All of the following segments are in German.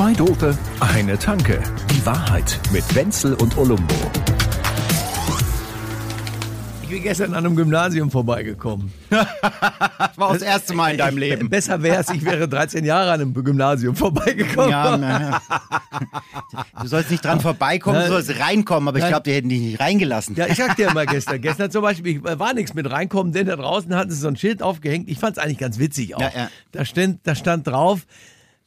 Zwei Dope, eine Tanke. Die Wahrheit mit Wenzel und Olumbo. Ich bin gestern an einem Gymnasium vorbeigekommen. War auch das erste Mal in deinem Leben. Besser wäre es, ich wäre 13 Jahre an einem Gymnasium vorbeigekommen. Ja, na, du sollst nicht dran vorbeikommen, du sollst reinkommen, aber ich glaube, die hätten dich nicht reingelassen. Ja, ich sag dir mal gestern. Gestern zum Beispiel ich, war nichts mit reinkommen, denn da draußen hatten sie so ein Schild aufgehängt. Ich fand es eigentlich ganz witzig auch. Ja, ja. Da, stand, da stand drauf,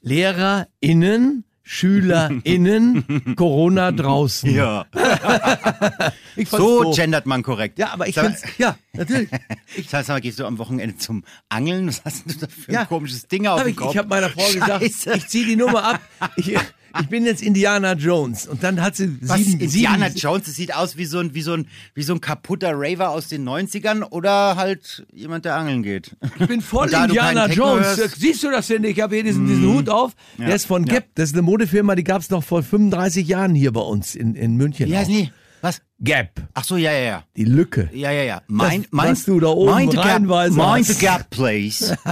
LehrerInnen, SchülerInnen, Corona draußen. Ja. Ich So doof. gendert man korrekt. Ja, aber ich Sag- find's, ja, natürlich. Das heißt, aber gehst du am Wochenende zum Angeln? Was hast du da für Ja. ein komisches Ding auf Hab dem ich, Kopf? ich habe meiner Frau gesagt, Scheiße. ich ziehe die Nummer ab. Ich, ich bin jetzt Indiana Jones. Und dann hat sie Was, sieben, Indiana sieben, Jones, das sieht aus wie so, ein, wie, so ein, wie so ein kaputter Raver aus den 90ern oder halt jemand, der angeln geht. Ich bin voll Indiana Jones. hörst- Siehst du das denn nicht? Ich habe hier diesen, diesen Hut auf. Der ist von ja. Gap. Das ist eine Modefirma, die gab es noch vor 35 Jahren hier bei uns in, in München. Auch. die? Was? Gap. Ach so, ja, ja, ja. Die Lücke. Ja, ja, ja. Mein, Das, mein, was du da oben mind gap, reinweise mind the gap, please.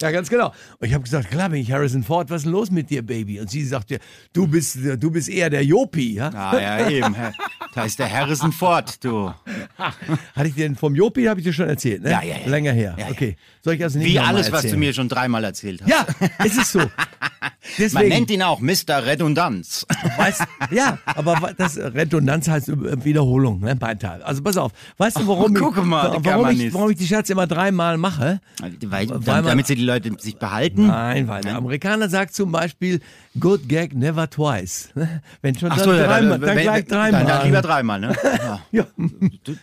Ja, ganz genau. Und ich habe gesagt, klar bin ich Harrison Ford, was ist denn los mit dir, Baby? Und sie sagte, du bist, du bist eher der Jopi, ja? Ah, ja, eben. Da ist der Harrison Ford, du. Hatte ich dir denn vom Jopi, habe ich dir schon erzählt, ne? Ja, ja, ja. Länger her. Ja, ja. Okay. Soll ich also nicht Wie alles, was du mir schon dreimal erzählt hast. Ja, es ist so. Man Deswegen, nennt ihn auch Mr. Redundanz. weißt, ja, aber das Redundanz heißt äh, Wiederholung, ne, Beinteil. Also pass auf, weißt du, warum, Oh, ich, mal, warum, ich, warum ich die Scherze immer dreimal mache? Weil, Weil damit, man- sie die Leute sich behalten. Nein, weil der Amerikaner sagt zum Beispiel, good gag never twice. Wenn schon Ach dann so, ja, dreimal, dann, dann, wenn- gleich dann, dreimal. dann lieber dreimal, ne? Ja. ja,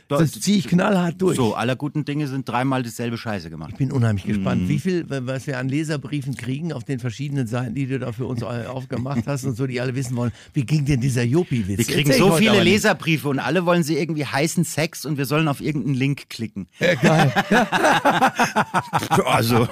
das ziehe ich knallhart durch. So, aller guten Dinge sind dreimal dasselbe Scheiße gemacht. Ich bin unheimlich gespannt, wie viel, was wir an Leserbriefen kriegen auf den verschiedenen Seiten, die du da für uns aufgemacht hast und so, die alle wissen wollen, wie ging denn dieser Jopi-Witz? Wir kriegen so viele. Leserbriefe und alle wollen sie irgendwie heißen Sex und wir sollen auf irgendeinen Link klicken. Ja, geil. Also,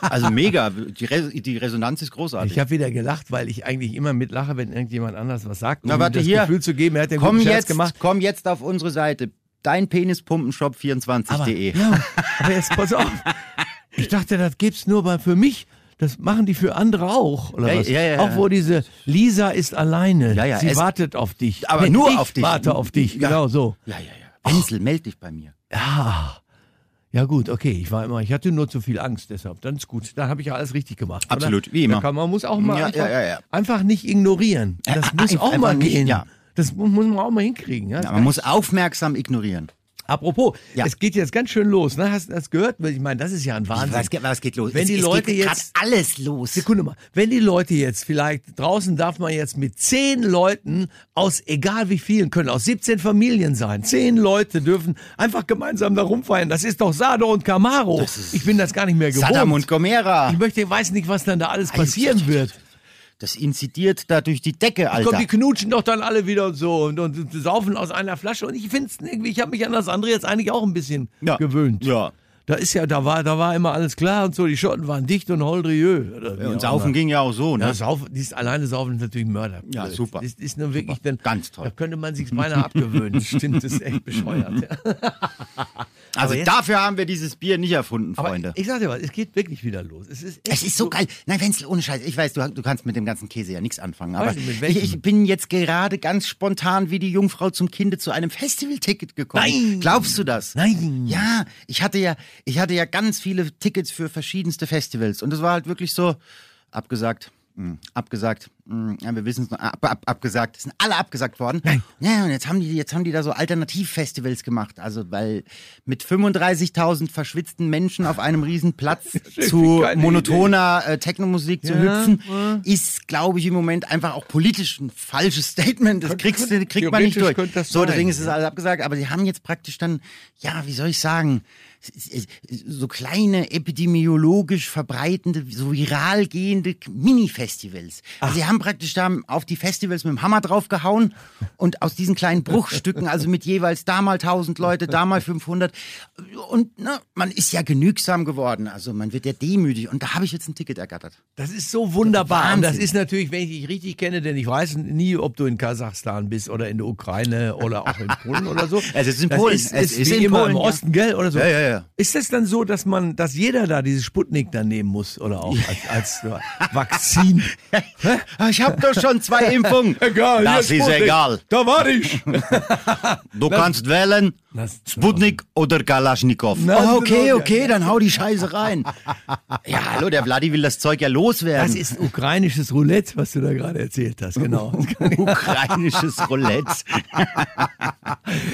also mega. Die, Re die Resonanz ist großartig. Ich habe wieder gelacht, weil ich eigentlich immer mitlache, wenn irgendjemand anders was sagt. Na, um warte das hier. Gefühl zu geben, er hat den komm guten Scherz jetzt, gemacht. komm jetzt auf unsere Seite. Dein Aber, Penispumpenshop24.de. ja, aber jetzt pass auf. Ich dachte, das gibt's nur bei, für mich. Das machen die für andere auch, oder Ja, was? ja, ja, auch wo diese Lisa ist alleine. Ja, ja, Sie wartet auf dich. Aber Nee, nur auf dich. warte auf dich, genau so. Ja, ja, ja. Wenzel, meld dich bei mir. Ja. Ja gut, okay, ich war immer, ich hatte nur zu viel Angst, deshalb. Dann ist gut. Dann habe ich ja alles richtig gemacht. oder? Absolut, wie immer. Da kann man muss auch mal Ja, einfach, ja, einfach nicht ignorieren. Das Äh, muss auch mal nicht, gehen. ja. Das mu- muss man auch mal hinkriegen. Man muss aufmerksam ignorieren. Apropos, Ja. es geht jetzt ganz schön los. Ne? Hast du das gehört? Ich meine, das ist ja ein Wahnsinn. Was, geht- was geht los? Wenn es, die es Leute jetzt- alles los. Sekunde mal. Wenn die Leute jetzt vielleicht, draußen darf man jetzt mit zehn Leuten aus egal wie vielen, können aus 17 Familien sein. Zehn Leute dürfen einfach gemeinsam da rumfeiern. Das ist doch Sado und Camaro. Ich bin das gar nicht mehr gewohnt. Saddam und Gomera. ich möchte, weiß nicht, was dann da alles passieren wird. Das inzidiert da durch die Decke, Alter. Komm, die knutschen doch dann alle wieder und so und, und, saufen aus einer Flasche. Und ich finde es irgendwie, ich habe mich an das andere jetzt eigentlich auch ein bisschen Ja. gewöhnt. Ja. Da ist ja, da war, da war immer alles klar und so. Die Schotten waren dicht und holdrieux. Wie Und Saufen ging ja auch so, ne? Ja, saufen, dieses alleine saufen ist natürlich Mörder. Ja, Blöd. super. Das ist nur wirklich, dann, Ganz toll. Da könnte man sich beinahe abgewöhnen. Stimmt, das ist echt bescheuert. Ja. also jetzt- dafür haben wir dieses Bier nicht erfunden, Freunde. ich sag dir was, es geht wirklich wieder los. Es ist, Es ist so geil. Nein, Wenzel, ohne Scheiß. Ich weiß, du, du kannst mit dem ganzen Käse ja nichts anfangen. Aber ich, ich bin jetzt gerade ganz spontan wie die Jungfrau zum Kinde zu einem Festivalticket gekommen. Nein. Glaubst du das? Nein. Ja, ich hatte ja, ich hatte ja ganz viele Tickets für verschiedenste Festivals. Und es war halt wirklich so, abgesagt, mh, abgesagt, mh, ja, wir wissen es noch, ab, ab, abgesagt. Es sind alle abgesagt worden. Nein. Ja, und jetzt haben die, jetzt haben die da so Alternativfestivals gemacht. Also, weil mit 35.000 verschwitzten Menschen auf einem riesen Platz zu monotoner äh, Technomusik zu Ja, hüpfen, ist, glaube ich, im Moment einfach auch politisch ein falsches Statement. Das kriegst du, kriegt man nicht durch. So, deswegen ist es alles abgesagt. Aber sie haben jetzt praktisch dann, ja, wie soll ich sagen, so kleine epidemiologisch verbreitende, so viral gehende Mini-Festivals. Also sie haben praktisch da auf die Festivals mit dem Hammer draufgehauen und aus diesen kleinen Bruchstücken, also mit jeweils da mal 1000 Leute, da mal 500 und ne, man ist ja genügsam geworden, also man wird ja demütig und da habe ich jetzt ein Ticket ergattert. Das ist so wunderbar. Und das ist natürlich, wenn ich dich richtig kenne, denn ich weiß nie, ob du in Kasachstan bist oder in der Ukraine oder auch in Polen oder so. Es ist in das Polen. Ist, Es ist, ist wie in immer Polen, im ja. Osten, gell? Oder so. Ja, ja, ja. Ist das dann so, dass man, dass jeder da dieses Sputnik dann nehmen muss oder auch als, als Vakzin? Ich habe doch schon zwei Impfungen. Egal, Das ist egal. Da war ich. Du kannst wählen Sputnik oder Kalaschnikow. Na, Oh, okay, okay, dann hau die Scheiße rein. Ja, hallo, der Vladi will das Zeug ja loswerden. Das ist ukrainisches Roulette, was du da gerade erzählt hast, genau. ukrainisches Roulette.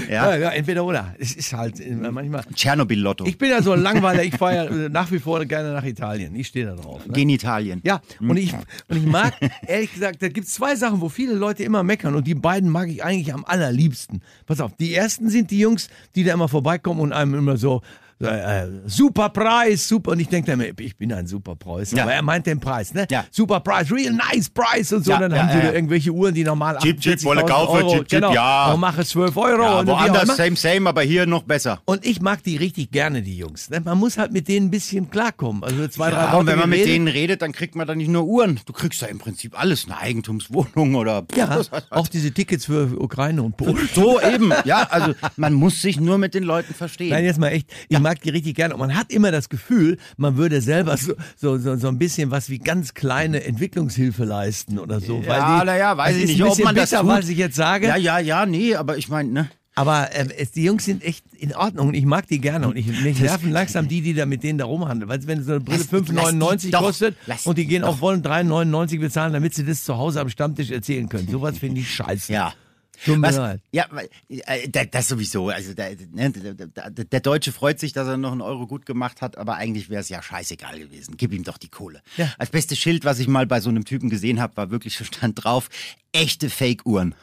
Ja, ja, ja, entweder oder. Es ist halt äh, manchmal. Tschernobyl-Lotto. Ich bin ja so ein Langweiler, ich fahre ja äh, nach wie vor gerne nach Italien. Ich stehe da drauf. Ne? Genitalien. Ja, und ich, und ich mag, ehrlich gesagt, da gibt es zwei Sachen, wo viele Leute immer meckern und die beiden mag ich eigentlich am allerliebsten. Pass auf, die ersten sind die Jungs, die da immer vorbeikommen und einem immer so, äh, super Preis, super. Und ich denke mir, ich bin ein super Preis. Ja. Aber er meint den Preis, ne? Ja. Super Preis, real nice Price und so. Ja, und dann ja, haben sie ja, irgendwelche Uhren, die normal Chip, chip, 48.000 wolle kaufen, Euro, chip, chip, genau, ja. Und mache 12 Euro. Ja, und woanders same, same, aber hier noch besser. Und ich mag die richtig gerne, die Jungs. ne? Man muss halt mit denen ein bisschen klarkommen. Also zwei, drei und wenn man mit denen redet, dann kriegt man da nicht nur Uhren. Du kriegst da im Prinzip alles. Eine Eigentumswohnung oder... Ja, auch diese Tickets für Ukraine und Polen. So eben. Ja, also man muss sich nur mit den Leuten verstehen. Nein, jetzt mal echt, ich mag die richtig gerne. Und man hat immer das Gefühl, man würde selber so, so, so, so ein bisschen was wie ganz kleine Entwicklungshilfe leisten oder so. ja, naja, weiß das ich nicht, ob man das bitter, tut. was ich jetzt sage. Ja, ja, ja, nee, aber ich meine, ne? Aber ähm, es, die Jungs sind echt in Ordnung und ich mag die gerne. Und ich, mich nerven langsam die, die da mit denen da rumhandeln. Weil wenn so eine Brille Lass- lass die 5,99 doch, kostet lass und die die gehen doch. auch wollen 3,99 bezahlen, damit sie das zu Hause am Stammtisch erzählen können. Sowas finde ich scheiße. Ja. Tut mir leid. ja, äh, da- das sowieso. Also der, ne, der, der, Deutsche freut sich, dass er noch einen Euro gut gemacht hat, aber eigentlich wäre es ja scheißegal gewesen. Gib ihm doch die Kohle. Ja. Als bestes Schild, was ich mal bei so einem Typen gesehen habe, war wirklich stand drauf: echte Fake-Uhren.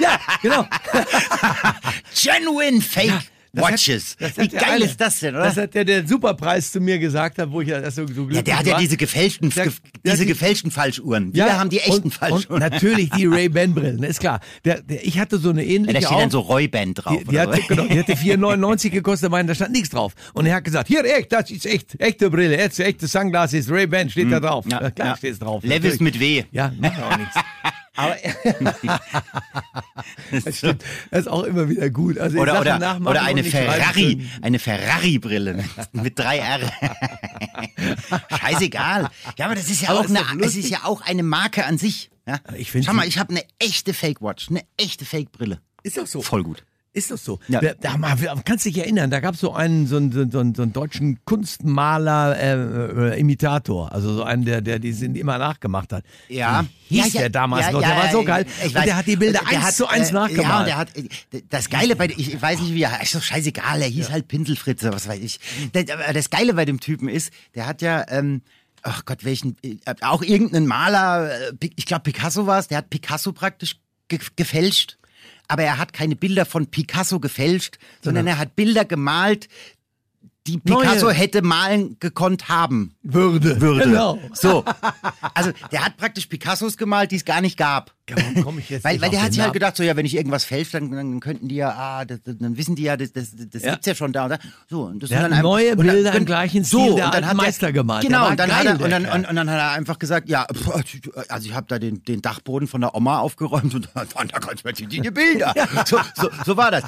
Ja, genau. Genuine Fake Das Watches. Wie hat der geil eine- ist das denn, oder? Das hat der, der Superpreis zu mir gesagt hat, wo ich ja das so, so ja, glücklich der hat ja war. diese gefälschten, Der- diese die- gefälschten Falschuhren. Wir haben die echten und, Falschuhren. Und natürlich die Ray-Ban-Brillen, ist klar. Der, der, ich hatte so eine ja, ähnliche da steht dann auch. so Roy-Band drauf. Die, die, oder hatte, genau, die hatte 4,99 gekostet, meine, da stand nichts drauf. Und er hat gesagt, hier, echt, das ist echt, echte Brille, jetzt echte Sunglasses, Ray-Ban, steht da drauf. Hm. Ja, Ja, klar ja. steht's drauf. Levis natürlich. mit W. Ja, macht auch nichts. Aber das stimmt, das ist auch immer wieder gut. Also Oder, oder, oder eine Ferrari, eine Ferrari-Brille mit drei R. Scheißegal. Ja, aber das ist ja Aber auch ist eine, es ist ja auch eine Marke an sich. Ja? ich Schau mal, ich habe eine echte Fake-Watch, eine echte Fake-Brille. Ist doch so. Voll gut. Ist doch so. Ja. Da, da, kannst dich erinnern, da gab es so einen, so einen, so einen, so einen, deutschen Kunstmaler, äh, äh, Imitator, also so einen, der, der die sind immer nachgemacht hat. Ja. Wie hieß ja, der damals ja, noch? Der ja, war so geil. und weiß. der hat die Bilder eins hat, zu eins äh, nachgemalt. Ja, und der hat, äh, das Geile bei, ich, ich weiß nicht wie er, ist doch scheißegal, er hieß halt Pinselfritze, was weiß ich. Das, das Geile bei dem Typen ist, der hat ja, ähm, ach Gott, welchen, äh, auch irgendeinen Maler, äh, ich glaube Picasso war es, der hat Picasso praktisch ge gefälscht. Aber er hat keine Bilder von Picasso gefälscht, sondern er hat Bilder gemalt, die Picasso Neue. hätte malen gekonnt haben würde. würde. Genau. So. Also, der hat praktisch Picassos gemalt, die es gar nicht gab. Warum komm ich jetzt Weil, weil der hat sich halt gedacht, so, ja, wenn ich irgendwas fälsche, dann, dann könnten die ja, ah, das, dann wissen die ja, das, das, das Ja. gibt's ja schon da und da. So, und das Der dann einfach- neue dann- Bilder im und- gleichen Stil so, der und dann hat er- Meister gemalt. Der Genau, war und dann, geil, hat er, und, dann, und, und dann hat er einfach gesagt, ja, also ich habe da den, den Dachboden von der Oma aufgeräumt und dann, da kannst du die Bilder. so, so, so war das.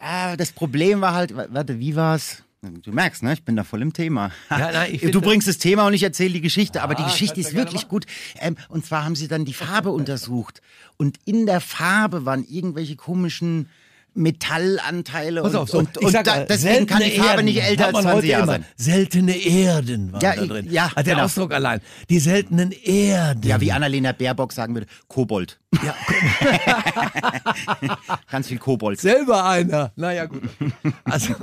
Ah, das Problem war halt, wa- warte, wie war's? Du merkst, ne? Ich bin da voll im Thema. Ja, nein, du bringst das Thema und ich erzähle die Geschichte. aber die Ah, Geschichte ist wirklich gut. Ähm, und zwar haben sie dann die Farbe untersucht. Und in der Farbe waren irgendwelche komischen Metallanteile. Pass und, auf, so, und, ich und sag da, deswegen kann die Farbe Erden, nicht älter als man 20 heute Jahre sein. Seltene Erden waren Ja, da drin. ja, Hat der genau. Ausdruck allein. Die seltenen Erden. Ja, wie Annalena Baerbock sagen würde, Kobold. Ja, Ganz viel Kobold. selber einer. Naja, gut. Also,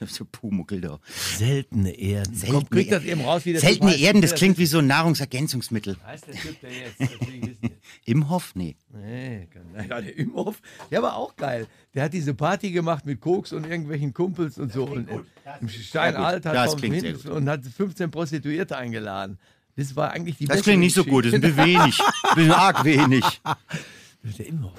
So Pumuckel da. seltene Erden. Komm, krieg das eben raus, wie das Seltene heißt. Erden, das klingt wie so ein Nahrungsergänzungsmittel. heißt der Typ, der jetzt. Imhoff? Nee. Nee, kann- ja, der Imhoff, der war auch geil. Der hat diese Party gemacht mit Koks und irgendwelchen Kumpels und so. Und im Steinalt Ja. Das hat gut. und hat 15 Prostituierte eingeladen. Das war eigentlich die Das klingt nicht so gut, das ist ein bisschen wenig. Ein bisschen arg wenig. Geschichte. Immer.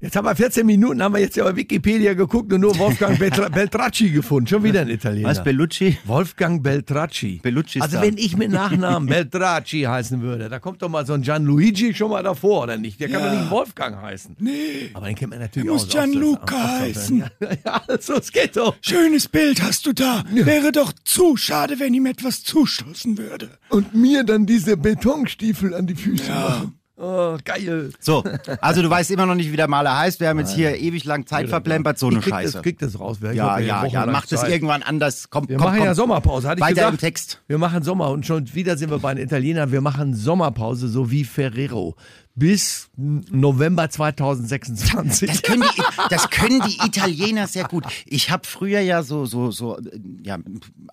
Jetzt haben wir 14 Minuten, haben wir jetzt ja bei Wikipedia geguckt und nur Wolfgang Beltra Beltracci gefunden. Schon wieder ein Italiener. Was, Bellucci? Wolfgang Beltracci. Bellucci ist also da. wenn ich mit Nachnamen Beltracci heißen würde, da kommt doch mal so ein Gianluigi schon mal davor, oder nicht? Der kann doch nicht Wolfgang heißen. Nee. Aber den kennt man natürlich muss auch. aus- Gianluca heißen. Ja, ja, also es geht doch. Schönes Bild hast du da. Wäre doch zu schade, wenn ihm etwas zustoßen würde. Und mir dann diese Betonstiefel an die Füße machen. Oh, geil. So, also du weißt immer noch nicht, wie der Maler heißt. Wir haben jetzt hier ewig lang Zeit verplempert, so eine ich krieg Scheiße. Das, krieg das raus. Ich ja, ja, ja, mach das Zeit. irgendwann anders. Komm, Wir komm, machen komm. ja Sommerpause, hatte ich Weiter gesagt. im Text. Wir machen Sommer und schon wieder sind wir bei den Italienern. Wir machen Sommerpause, so wie Ferrero. Bis November 2026. Das können, die, das können die Italiener sehr gut. Ich habe früher ja so, so, so, ja,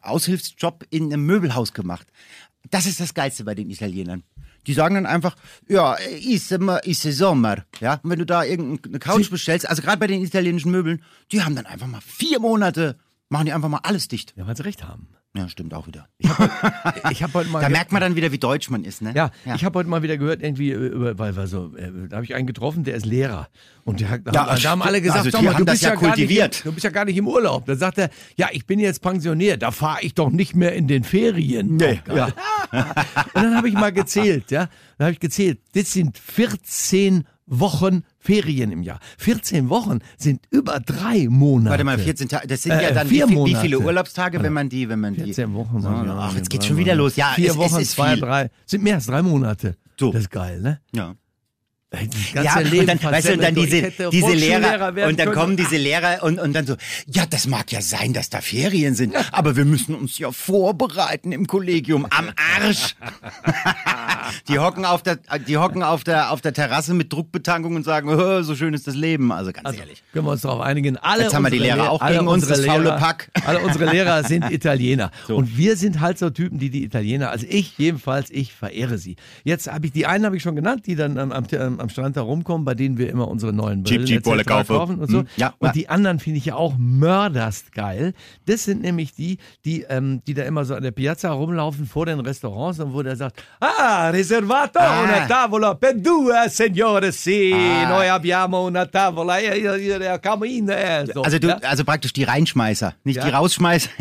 Aushilfsjob in einem Möbelhaus gemacht. Das ist das Geilste bei den Italienern. Die sagen dann einfach, ja, ist, immer- ist Sommer. Ja, und wenn du da irgendeine Couch bestellst, also gerade bei den italienischen Möbeln, die haben dann einfach mal vier Monate, machen die einfach mal alles dicht. Ja, weil sie recht haben. Ja, stimmt auch wieder. Ich habe heute mal. Da merkt man dann wieder, wie deutsch man ist, ne? ja, ich habe heute mal wieder gehört, irgendwie, äh, über, weil wir so, äh, da habe ich einen getroffen, der ist Lehrer. Und der, hat- Ja, da haben alle gesagt, also mal, haben du das bist ja ja, nicht, kultiviert. im- du bist ja gar nicht im Urlaub. Da sagt er, ja, ich bin jetzt pensioniert, da fahre ich doch nicht mehr in den Ferien. Nee, geil. Und dann habe ich mal gezählt, ja. Dann habe ich gezählt, das sind 14 Wochen Ferien im Jahr. 14 Wochen sind über drei Monate. Warte mal, 14 Tage, das sind Äh, ja dann vier wie, viel, wie viele Urlaubstage, wenn man die, wenn man die. 14 Wochen. So, ja, ach, jetzt geht's schon wieder los. Ja, Vier es, Wochen, es zwei, viel. drei. Sind mehr als drei Monate. So. Das ist geil, ne? Ja. Ja, und dann, weißt du, und dann diese, diese Lehrer, und dann können. kommen diese Lehrer und, und dann so, ja, das mag ja sein, dass da Ferien sind, aber wir müssen uns ja vorbereiten im Kollegium, am Arsch. die hocken auf der, die hocken auf der, auf der Terrasse mit Druckbetankung und sagen, oh, so schön ist das Leben, also ganz Also, ehrlich. können wir uns darauf einigen. Alle Jetzt haben wir die Lehrer Lehr- auch alle gegen uns, unsere das faule Pack. Alle unsere Lehrer sind Italiener. Und wir sind halt so Typen, die die Italiener, also ich jedenfalls, ich verehre sie. Jetzt habe ich, die einen habe ich schon genannt, die dann am, am, am Strand da rumkommen, bei denen wir immer unsere neuen Brillen Cheap, cheap, kaufen. und so. Hm, ja, und die anderen finde ich ja auch mörderst geil. Das sind nämlich die, die, ähm, die da immer so an der Piazza rumlaufen vor den Restaurants und wo der sagt, ah, reservato Ah. una tavola per due, signore, sì, Ah. noi abbiamo una tavola, eh, eh, eh, eh, so, Also du, ja? also praktisch die Reinschmeißer, nicht Ja. die Rausschmeißer.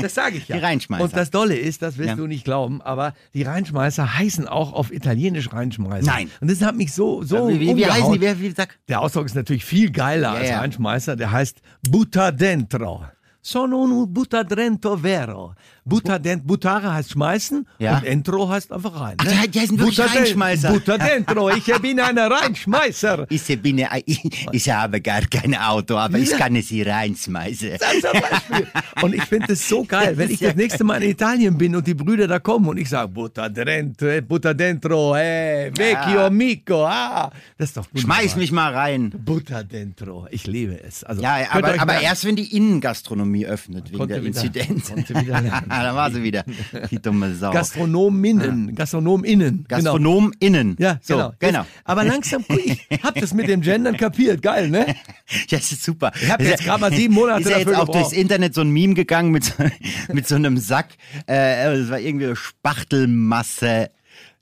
Das sage ich ja. Die Reinschmeißer. Und das Dolle ist, das wirst Ja. du nicht glauben, aber die Reinschmeißer heißen auch auf Italienisch Reinschmeißer. Nein. Und das hat mich so, so wie, wie, wie heißen die? Wer, wie sag? Der Ausdruck ist natürlich viel geiler als ja. Reinschmeißer. Der heißt Butta dentro. Sono un butta dentro vero. Butta dent, buttare heißt schmeißen Ja. und entro heißt einfach rein. Ach, ne? die heißen wirklich Butta den- Reinschmeißer. Butta dentro. Ich bin ein Reinschmeißer. Ich, bin, ich, ich habe gar kein Auto, aber ich kann es hier reinschmeißen. Und ich finde es so geil, wenn ich das nächste Mal in Italien bin und die Brüder da kommen und ich sage, Butta dentro, eh, Butta dentro, eh, vecchio amico, ah. Das ist doch wunderbar. Schmeiß mich mal rein. Butta dentro. Ich liebe es. Also, Ja, aber, aber erst wenn die Innengastronomie öffnet, wegen Konnte der wieder- Inzidenz. da war sie wieder, die dumme Sau. Gastronominnen, Gastronominnen. Genau. GastronomInnen. Ja, so, genau. genau. Jetzt, aber langsam, ich hab das mit dem Gendern kapiert. Geil, ne? Ja, das ist super. Ich hab jetzt gerade mal sieben Monate Ist ja jetzt auch gebraucht. durchs Internet so ein Meme gegangen mit, so- mit so einem Sack. Äh, das war irgendwie Spachtelmasse.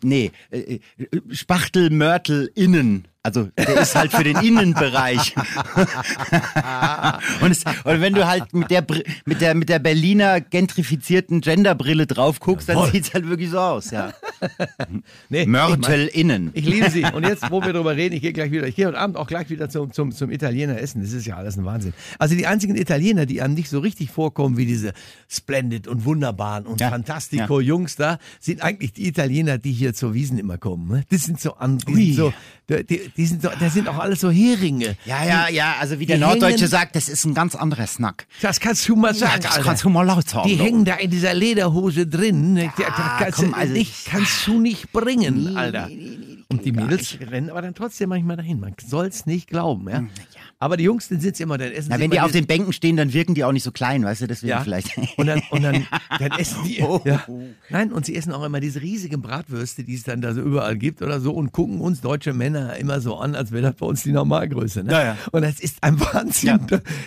Nee, äh, Spachtelmörtel innen. Also der ist halt für den Innenbereich. und, es, und wenn du halt mit der, mit der, mit der Berliner gentrifizierten Genderbrille drauf guckst, dann Jawohl. sieht's halt wirklich so aus. Ja. Nee, Mörtel innen. Ich liebe sie. Und jetzt, wo wir drüber reden, ich gehe gleich wieder, ich gehe heute Abend auch gleich wieder zum, zum, zum Italiener essen. Das ist ja alles ein Wahnsinn. Also die einzigen Italiener, die einem nicht so richtig vorkommen wie diese Splendid und Wunderbaren und Ja. Fantastico Jungs da, sind eigentlich die Italiener, die hier zur Wiesen immer kommen. ne? Das sind so, an, die so, die, die sind so, das sind auch alles so Heringe. Ja, ja, ja, also wie der die Norddeutsche hängen- sagt, das ist ein ganz anderer Snack. Das kannst du mal Ja, sagen, das Alter. kannst du mal laut sagen. Die hängen da in dieser Lederhose drin. ne? Da- da kannst, komm, du also- nicht, kannst du nicht bringen, Alter. Und die Mädels rennen aber dann trotzdem manchmal dahin. Man soll es nicht glauben, ja. Aber die Jungs, dann sitzen immer, dann essen Na, sie wenn die auf den Bänken stehen, dann wirken die auch nicht so klein, weißt du, deswegen ja. vielleicht. Und dann, und dann, dann essen die. Oh. Ja. Nein, und sie essen auch immer diese riesigen Bratwürste, die es dann da so überall gibt oder so und gucken uns deutsche Männer immer so an, als wäre das bei uns die Normalgröße. Ne? Ja, ja. Und das ist ein Wahnsinn.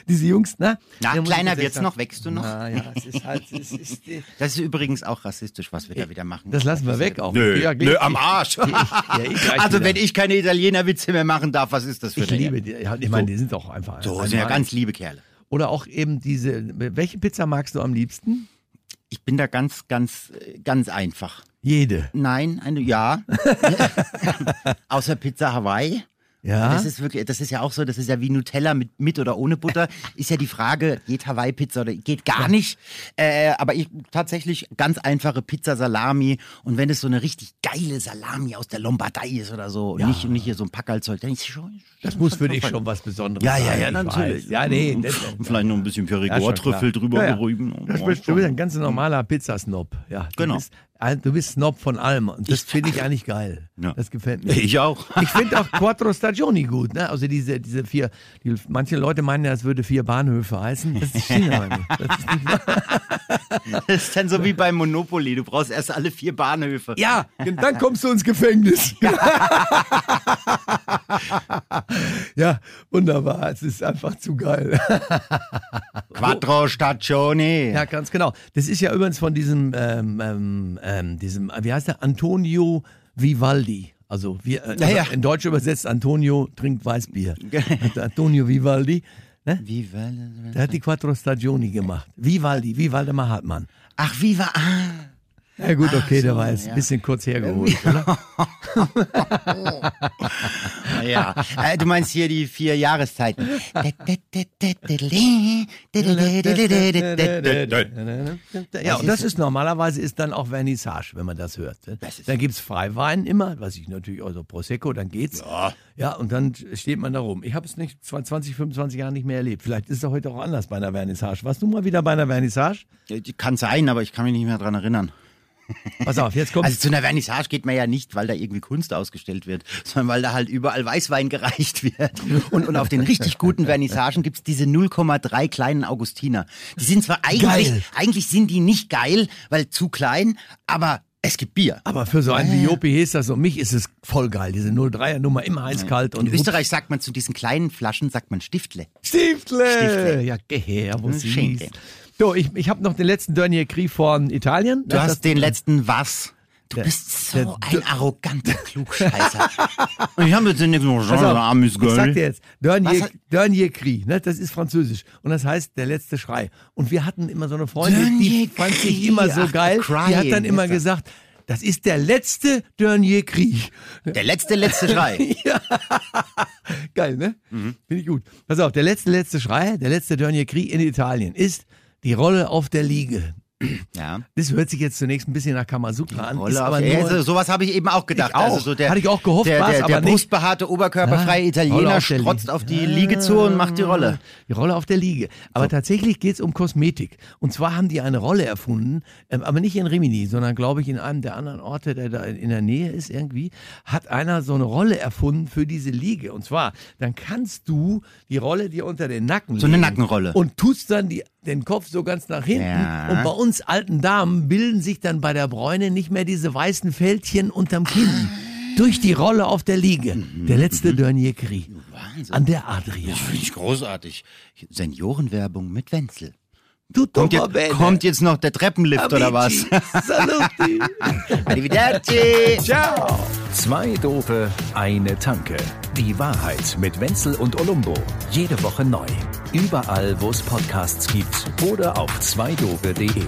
Diese Jungs, na? Na, ich kleiner wird's sagen, noch, wächst du noch? Na ja, es ist halt, es ist, Das ist übrigens auch rassistisch, was wir da wieder machen. das lassen wir weg auch. Nö, Ja, nö, am ich- Arsch. ich- ja, ich also wieder. wenn ich keine Italiener-Witze mehr machen darf, was ist das für Ich eine liebe die. Ja, ich meine, die sind doch einfach. So, sind ja ganz liebe Kerle. Oder auch eben diese. Welche Pizza magst du am liebsten? Ich bin da ganz, ganz, ganz einfach. Jede. Nein, eine, ja. Außer Pizza Hawaii. Ja. Das ist wirklich, das ist ja auch so, das ist ja wie Nutella mit, mit oder ohne Butter. Ist ja die Frage, geht Hawaii-Pizza oder geht gar nicht. Äh, aber ich tatsächlich ganz einfache Pizza Salami. Und wenn es so eine richtig geile Salami aus der Lombardei ist oder so und nicht, nicht hier so ein Packerlzeug, dann ist schon. das muss für dich schon was Besonderes Ja, ja, sein. ja, ich natürlich. weiß. Ja, nee. Das, Und vielleicht noch ein bisschen Ja, Perigord-Trüffel drüber Ja, ja. berüben. Das bist, du bist ein ganz normaler Pizzasnob. Ja, Genau. Bist, du bist Snob von allem. Und das finde ich eigentlich geil. Ja. Das gefällt mir. Ich auch. Ich finde auch Quattro Stagioni gut, ne? Also diese, diese vier, die, manche Leute meinen ja, es würde vier Bahnhöfe heißen. Das stimmt aber nicht. Das ist nicht wahr. Das ist dann so wie beim Monopoly. Du brauchst erst alle vier Bahnhöfe. Ja, dann kommst du ins Gefängnis. ja, wunderbar. Es ist einfach zu geil. Quattro Stagioni. Ja, ganz genau. Das ist ja übrigens von diesem, ähm, ähm, ähm, diesem, wie heißt der? Antonio Vivaldi. Also, wir, äh, Ja, ja. in Deutsch übersetzt, Antonio trinkt Weißbier. Antonio Vivaldi. Ne? War Der hat die Quattro Stagioni gemacht. Vivaldi, Waldemar Hartmann. Ach, war. Ah. Ja gut, okay, der so, war jetzt ja. ein bisschen kurz hergeholt, oder? Ja, äh, du meinst hier die vier Jahreszeiten. Ja, und das ist normalerweise ist dann auch Vernissage, wenn man das hört. ne? Dann gibt's Freiwein immer, was ich natürlich, also Prosecco, dann geht's. Ja. Ja, und dann steht man da rum. Ich habe es nicht 20, 25 Jahre nicht mehr erlebt. Vielleicht ist es heute auch anders bei einer Vernissage. Warst du mal wieder bei einer Vernissage? Kann sein, aber ich kann mich nicht mehr dran erinnern. Pass auf, jetzt kommt Also zu einer Vernissage geht man ja nicht, weil da irgendwie Kunst ausgestellt wird, sondern weil da halt überall Weißwein gereicht wird. Und, und auf den richtig guten Vernissagen gibt's diese 0,3 kleinen Augustiner. Die sind zwar eigentlich, Geil. eigentlich sind die nicht geil, weil zu klein, aber es gibt Bier. aber für so einen wie Jopi ist das so, mich ist es voll geil, diese 03er Nummer, immer eiskalt und In Österreich sagt man zu diesen kleinen Flaschen, sagt man Stiftle. Stiftle. Stiftle. Ja, geh her, wo Hm, sie. So, ich, ich habe noch den letzten Dernier Krieg von Italien. Du Das- hast das- den letzten was? Du Der- bist so der- ein arroganter Klugscheißer. Ich habe jetzt nicht so Pass auf, armes ich sag dir jetzt, Dernier, Dernier Cri, ne, das ist französisch und das heißt der letzte Schrei. Und wir hatten immer so eine Freundin, Dernier die fand Cri, sich immer so ach, geil, die hat dann crying, immer gesagt, das ist der letzte Dernier Cri. Der letzte, letzte Schrei. Geil, ne? Mhm. Finde ich gut. Pass auf, der letzte, letzte Schrei, der letzte Dernier Cri in Italien ist die Rolle auf der Liege. Ja. Das hört sich jetzt zunächst ein bisschen nach Kamasutra an, ist aber nur, ja, so, sowas habe ich eben auch gedacht. Ich auch. Also so der, Hatte ich auch gehofft, der, der, aber der nicht. brustbehaarte, oberkörperfreie Rolle Italiener auf strotzt auf die Liege zu und macht die Rolle. Die Rolle auf der Liege. Aber tatsächlich geht's um Kosmetik. Und zwar haben die eine Rolle erfunden, ähm, aber nicht in Rimini, sondern glaube ich in einem der anderen Orte, der da in der Nähe ist irgendwie, hat einer so eine Rolle erfunden für diese Liege. Und zwar, dann kannst du die Rolle dir unter den Nacken So eine legen Nackenrolle. Und tust dann die, den Kopf so ganz nach hinten. Ja. Und bei uns alten Damen bilden sich dann bei der Bräune nicht mehr diese weißen Fältchen unterm Kinn. Durch die Rolle auf der Liege. Der letzte Dernier Cri. Wahnsinn. An der Adria. Finde ich großartig. Seniorenwerbung mit Wenzel. Tutto Kommt jetzt, bene. kommt jetzt noch der Treppenlift oder was? Amici, Saluti. Arrivederci. Ciao. Zwei Dope, eine Tanke. Die Wahrheit mit Wenzel und Olumbo. Jede Woche neu. Überall, wo es Podcasts gibt oder auf zweidope.de.